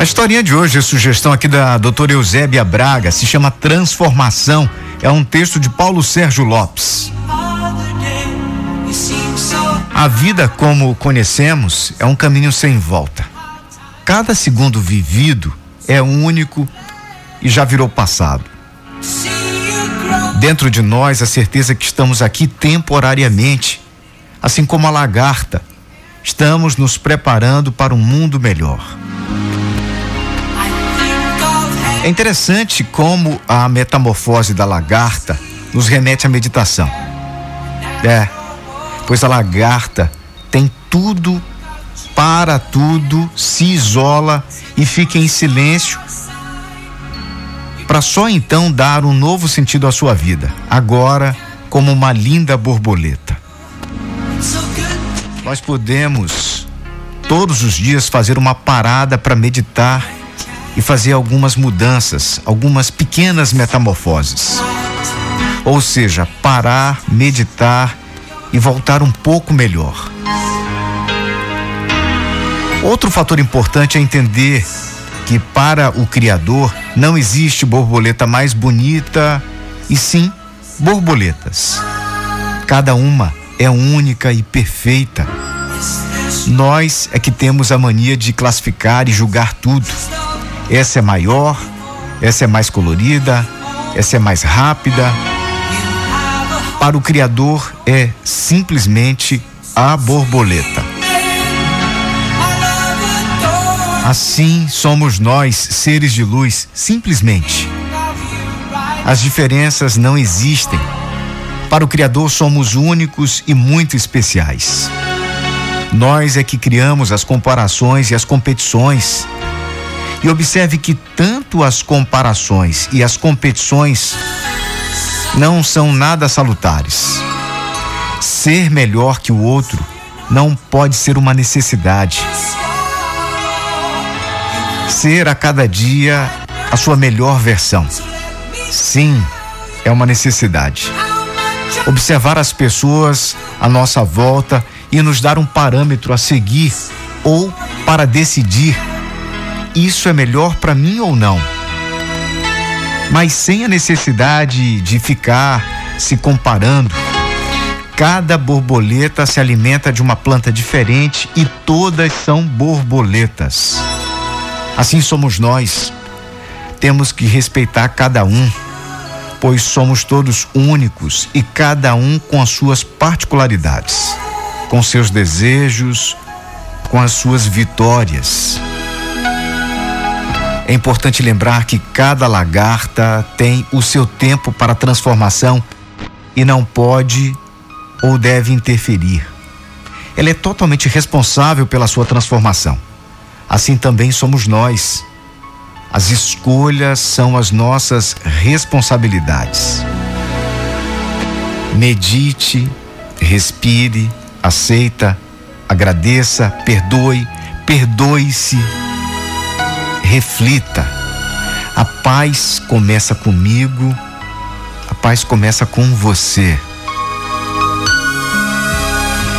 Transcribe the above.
A historinha de hoje, a sugestão aqui da doutora Eusébia Braga, se chama Transformação. É um texto de Paulo Sérgio Lopes. A vida, como conhecemos, é um caminho sem volta. Cada segundo vivido é único e já virou passado. Dentro de nós, a certeza que estamos aqui temporariamente, assim como a lagarta, estamos nos preparando para um mundo melhor. É interessante como a metamorfose da lagarta nos remete à meditação. É, pois a lagarta tem tudo, para tudo, se isola e fica em silêncio para só então dar um novo sentido à sua vida, agora como uma linda borboleta. Nós podemos todos os dias fazer uma parada para meditar e fazer algumas mudanças, algumas pequenas metamorfoses. Ou seja, parar, meditar e voltar um pouco melhor. Outro fator importante é entender que para o Criador não existe borboleta mais bonita, e sim borboletas. Cada uma é única e perfeita. Nós é que temos a mania de classificar e julgar tudo. Essa é maior, essa é mais colorida, essa é mais rápida. Para o Criador é simplesmente a borboleta. Assim somos nós, seres de luz, simplesmente. As diferenças não existem. Para o Criador somos únicos e muito especiais. Nós é que criamos as comparações e as competições e observe que tanto as comparações e as competições não são nada salutares. Ser melhor que o outro não pode ser uma necessidade. Ser a cada dia a sua melhor versão. Sim, é uma necessidade. Observar as pessoas à nossa volta e nos dar um parâmetro a seguir ou para decidir isso é melhor para mim ou não. Mas sem a necessidade de ficar se comparando. Cada borboleta se alimenta de uma planta diferente e todas são borboletas. Assim somos nós. Temos que respeitar cada um, pois somos todos únicos e cada um com as suas particularidades, com seus desejos, com as suas vitórias. É importante lembrar que cada lagarta tem o seu tempo para transformação e não pode ou deve interferir. Ela é totalmente responsável pela sua transformação. Assim também somos nós. As escolhas são as nossas responsabilidades. Medite, respire, aceita, agradeça, perdoe, perdoe-se reflita. A paz começa comigo, a paz começa com você.